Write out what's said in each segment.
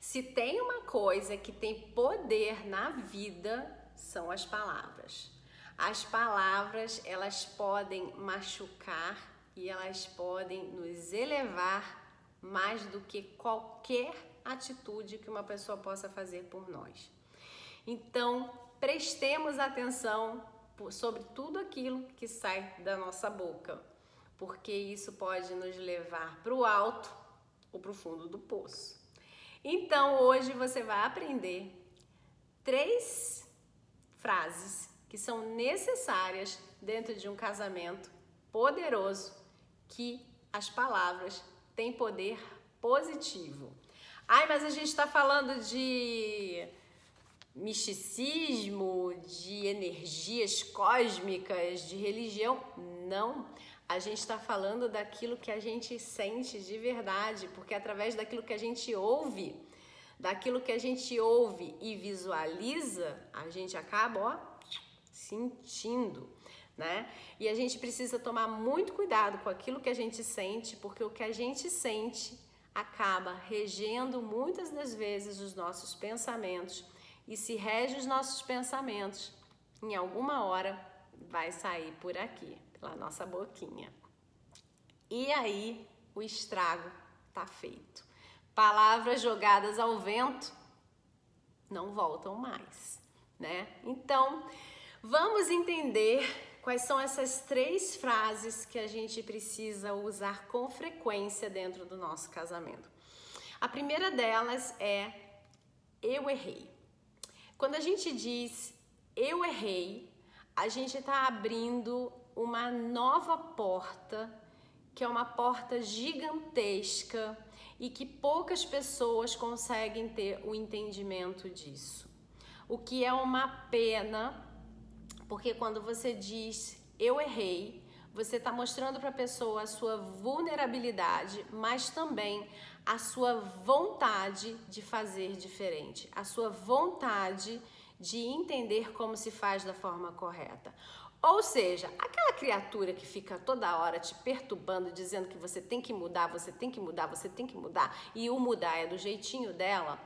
Se tem uma coisa que tem poder na vida, são as palavras. As palavras, elas podem machucar e elas podem nos elevar mais do que qualquer atitude que uma pessoa possa fazer por nós. Então, prestemos atenção sobre tudo aquilo que sai da nossa boca, porque isso pode nos levar para o alto ou para o fundo do poço. Então, hoje você vai aprender três frases que são necessárias dentro de um casamento poderoso que as palavras têm poder positivo. Ai, mas a gente está falando de misticismo, de energias cósmicas, de religião. Não. A gente está falando daquilo que a gente sente de verdade, porque através daquilo que a gente ouve, daquilo que a gente ouve e visualiza, a gente acaba, ó, sentindo, né? E a gente precisa tomar muito cuidado com aquilo que a gente sente, porque o que a gente sente acaba regendo muitas das vezes os nossos pensamentos e se rege os nossos pensamentos, em alguma hora vai sair por aqui, pela nossa boquinha. E aí o estrago tá feito. Palavras jogadas ao vento não voltam mais, né? Então, vamos entender quais são essas três frases que a gente precisa usar com frequência dentro do nosso casamento. A primeira delas é eu errei. Quando a gente diz eu errei, a gente está abrindo uma nova porta, que é uma porta gigantesca e que poucas pessoas conseguem ter o entendimento disso. O que é uma pena, porque quando você diz eu errei, você está mostrando para a pessoa a sua vulnerabilidade, mas também a sua vontade de fazer diferente, a sua vontade de entender como se faz da forma correta. Ou seja, aquela criatura que fica toda hora te perturbando, dizendo que você tem que mudar, você tem que mudar, você tem que mudar, e o mudar é do jeitinho dela,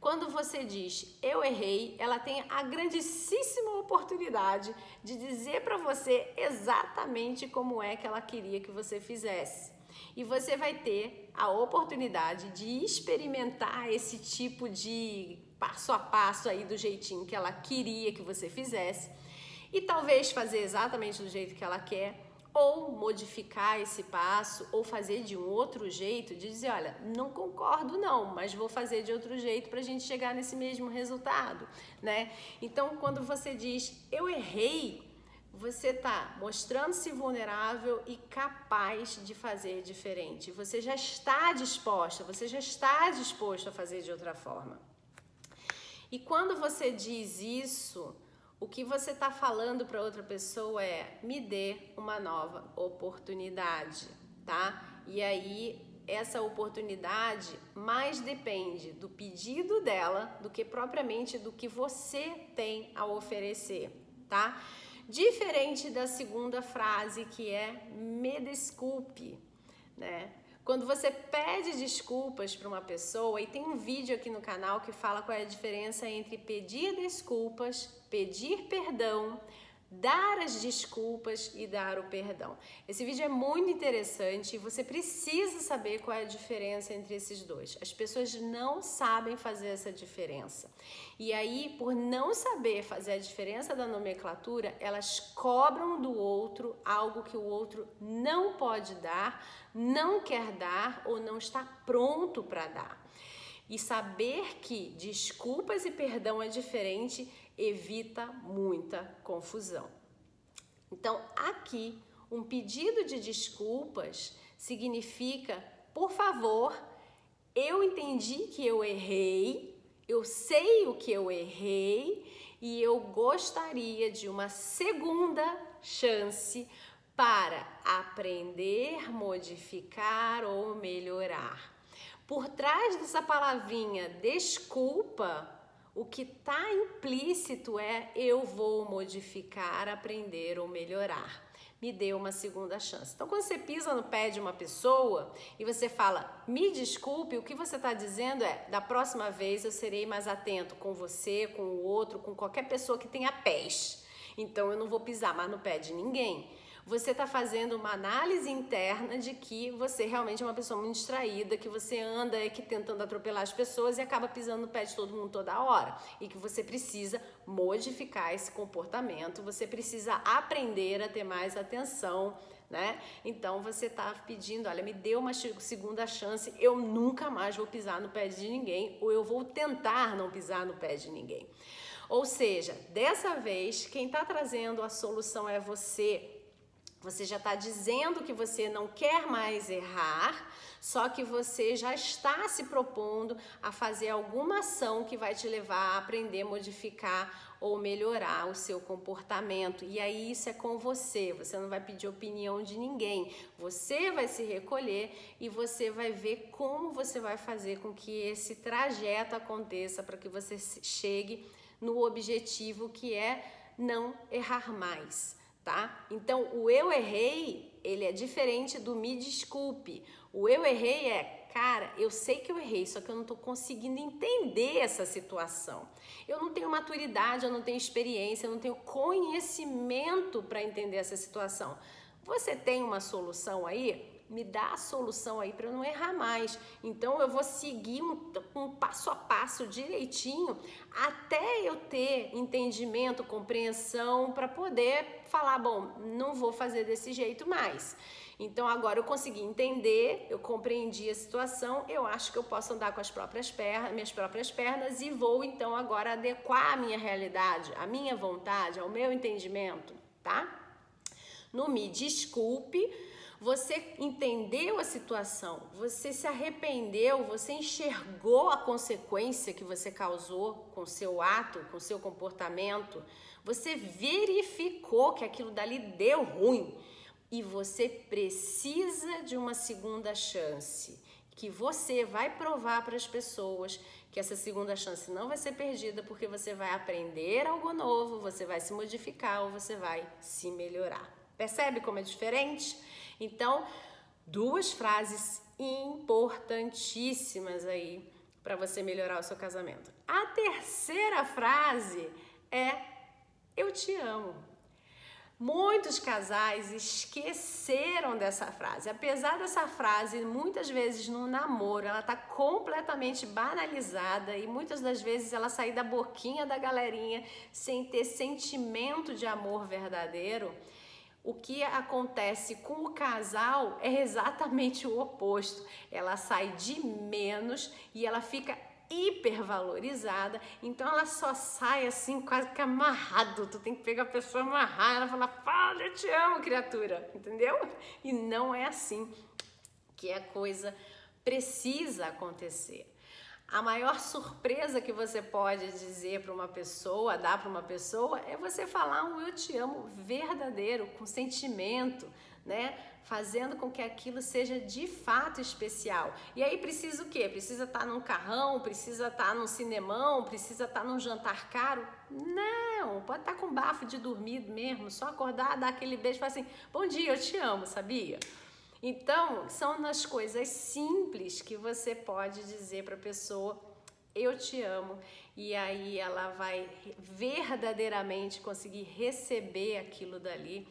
quando você diz eu errei, ela tem a grandíssima oportunidade de dizer para você exatamente como é que ela queria que você fizesse. E você vai ter a oportunidade de experimentar esse tipo de passo a passo aí do jeitinho que ela queria que você fizesse e talvez fazer exatamente do jeito que ela quer ou modificar esse passo, ou fazer de um outro jeito, de dizer, olha, não concordo não, mas vou fazer de outro jeito para a gente chegar nesse mesmo resultado, né? Então, quando você diz, eu errei, você está mostrando-se vulnerável e capaz de fazer diferente. Você já está disposta, você já está disposto a fazer de outra forma. E quando você diz isso, o que você está falando para outra pessoa é: me dê uma nova oportunidade, tá? E aí essa oportunidade mais depende do pedido dela do que propriamente do que você tem a oferecer, tá? Diferente da segunda frase que é me desculpe, né? Quando você pede desculpas para uma pessoa, e tem um vídeo aqui no canal que fala qual é a diferença entre pedir desculpas, pedir perdão, dar as desculpas e dar o perdão. Esse vídeo é muito interessante e você precisa saber qual é a diferença entre esses dois. As pessoas não sabem fazer essa diferença. E aí, por não saber fazer a diferença da nomenclatura, elas cobram do outro algo que o outro não pode dar, não quer dar ou não está pronto para dar. E saber que desculpas e perdão é diferente evita muita confusão. Então, aqui, um pedido de desculpas significa, por favor, eu entendi que eu errei, eu sei o que eu errei e eu gostaria de uma segunda chance para aprender, modificar ou melhorar. Por trás dessa palavrinha desculpa, o que está implícito é eu vou modificar, aprender ou melhorar. me dê uma segunda chance. Então, quando você pisa no pé de uma pessoa e você fala, me desculpe, o que você está dizendo é, da próxima vez eu serei mais atento com você, com o outro, com qualquer pessoa que tenha pés. Então, eu não vou pisar mais no pé de ninguém você está fazendo uma análise interna de que você realmente é uma pessoa muito distraída, que você anda aqui tentando atropelar as pessoas e acaba pisando no pé de todo mundo toda hora. E que você precisa modificar esse comportamento, você precisa aprender a ter mais atenção. Né? Então você está pedindo, olha, me dê uma segunda chance, eu nunca mais vou pisar no pé de ninguém, ou eu vou tentar não pisar no pé de ninguém. Ou seja, dessa vez, quem está trazendo a solução é você, você já está dizendo que você não quer mais errar, só que você já está se propondo a fazer alguma ação que vai te levar a aprender, modificar ou melhorar o seu comportamento. E aí isso é com você, você não vai pedir opinião de ninguém. Você vai se recolher e você vai ver como você vai fazer com que esse trajeto aconteça para que você chegue no objetivo que é não errar mais tá? Então, o eu errei, ele é diferente do me desculpe. O eu errei é, cara, eu sei que eu errei, só que eu não tô conseguindo entender essa situação. Eu não tenho maturidade, eu não tenho experiência, eu não tenho conhecimento para entender essa situação. Você tem uma solução aí? Me dá a solução aí para eu não errar mais. Então eu vou seguir um, um, passo a passo direitinho até eu ter entendimento, compreensão para poder falar, bom, não vou fazer desse jeito mais. Então agora eu consegui entender, eu compreendi a situação, eu acho que eu posso andar com as próprias pernas, minhas próprias pernas e vou então agora adequar a minha realidade, a minha vontade, ao meu entendimento, tá? No me desculpe, você entendeu a situação, você se arrependeu, você enxergou a consequência que você causou com seu ato, com seu comportamento, você verificou que aquilo dali deu ruim e você precisa de uma segunda chance, que você vai provar para as pessoas que essa segunda chance não vai ser perdida porque você vai aprender algo novo, você vai se modificar ou você vai se melhorar. Percebe como é diferente? Então, duas frases importantíssimas aí para você melhorar o seu casamento. A terceira frase é eu te amo. Muitos casais esqueceram dessa frase. Apesar dessa frase, muitas vezes no namoro, ela tá completamente banalizada e muitas das vezes ela sair da boquinha da galerinha sem ter sentimento de amor verdadeiro o que acontece com o casal é exatamente o oposto. Ela sai de menos e ela fica hipervalorizada, então ela só sai assim, quase que amarrado. Tu tem que pegar a pessoa amarrar, ela fala, fala, eu te amo, criatura, entendeu? E não é assim que a coisa precisa acontecer. A maior surpresa que você pode dizer para uma pessoa, dar para uma pessoa, é você falar um eu te amo verdadeiro, com sentimento, né? Fazendo com que aquilo seja de fato especial. E aí precisa o quê? Precisa estar tá num carrão, precisa estar tá num cinemão, precisa estar tá num jantar caro? Não, pode estar com bafo de dormir mesmo, só acordar, dar aquele beijo e falar assim: bom dia, eu te amo, sabia? Então, são nas coisas simples que você pode dizer para a pessoa: Eu te amo, e aí ela vai verdadeiramente conseguir receber aquilo dali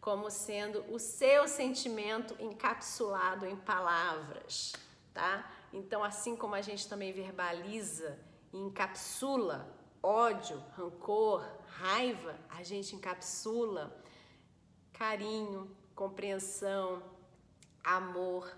como sendo o seu sentimento encapsulado em palavras, tá? Então, assim como a gente também verbaliza e encapsula ódio, rancor, raiva, a gente encapsula carinho, compreensão, amor,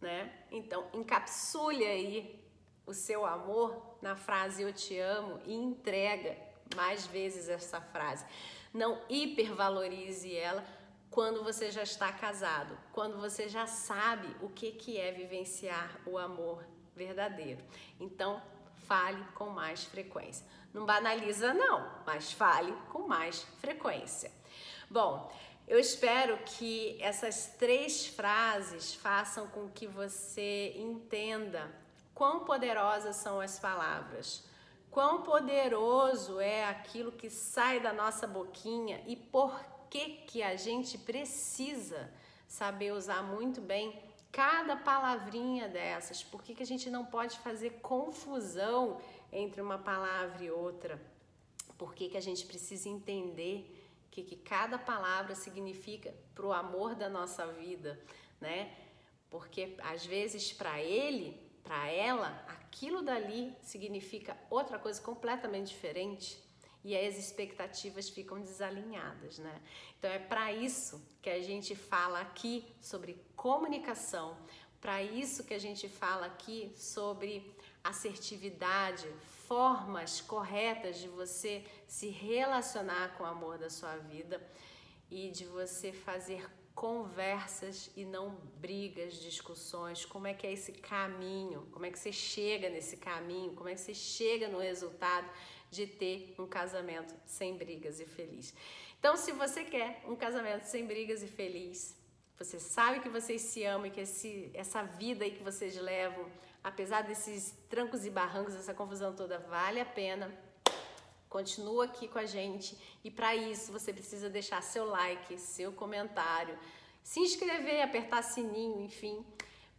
né? Então, encapsule aí o seu amor na frase eu te amo e entrega mais vezes essa frase. Não hipervalorize ela quando você já está casado, quando você já sabe o que que é vivenciar o amor verdadeiro. Então, fale com mais frequência. Não banaliza não, mas fale com mais frequência. Bom, eu espero que essas três frases façam com que você entenda quão poderosas são as palavras, quão poderoso é aquilo que sai da nossa boquinha e por que, que a gente precisa saber usar muito bem cada palavrinha dessas, por que, que a gente não pode fazer confusão entre uma palavra e outra, por que, que a gente precisa entender que, que cada palavra significa para o amor da nossa vida, né? Porque às vezes para ele, para ela, aquilo dali significa outra coisa completamente diferente e as expectativas ficam desalinhadas, né? Então é para isso que a gente fala aqui sobre comunicação, para isso que a gente fala aqui sobre assertividade, formas corretas de você se relacionar com o amor da sua vida e de você fazer conversas e não brigas, discussões. Como é que é esse caminho? Como é que você chega nesse caminho? Como é que você chega no resultado de ter um casamento sem brigas e feliz? Então, se você quer um casamento sem brigas e feliz, você sabe que vocês se amam e que esse, essa vida aí que vocês levam, apesar desses trancos e barrancos, essa confusão toda, vale a pena. Continua aqui com a gente. E para isso você precisa deixar seu like, seu comentário, se inscrever, apertar sininho, enfim,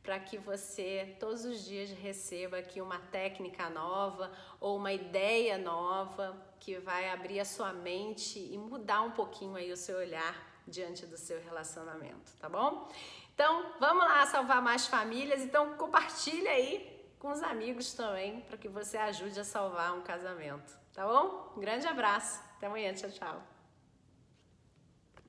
para que você todos os dias receba aqui uma técnica nova ou uma ideia nova que vai abrir a sua mente e mudar um pouquinho aí o seu olhar diante do seu relacionamento, tá bom? Então, vamos lá salvar mais famílias. Então, compartilha aí com os amigos também, para que você ajude a salvar um casamento. Tá bom? Um grande abraço. Até amanhã. Tchau, tchau.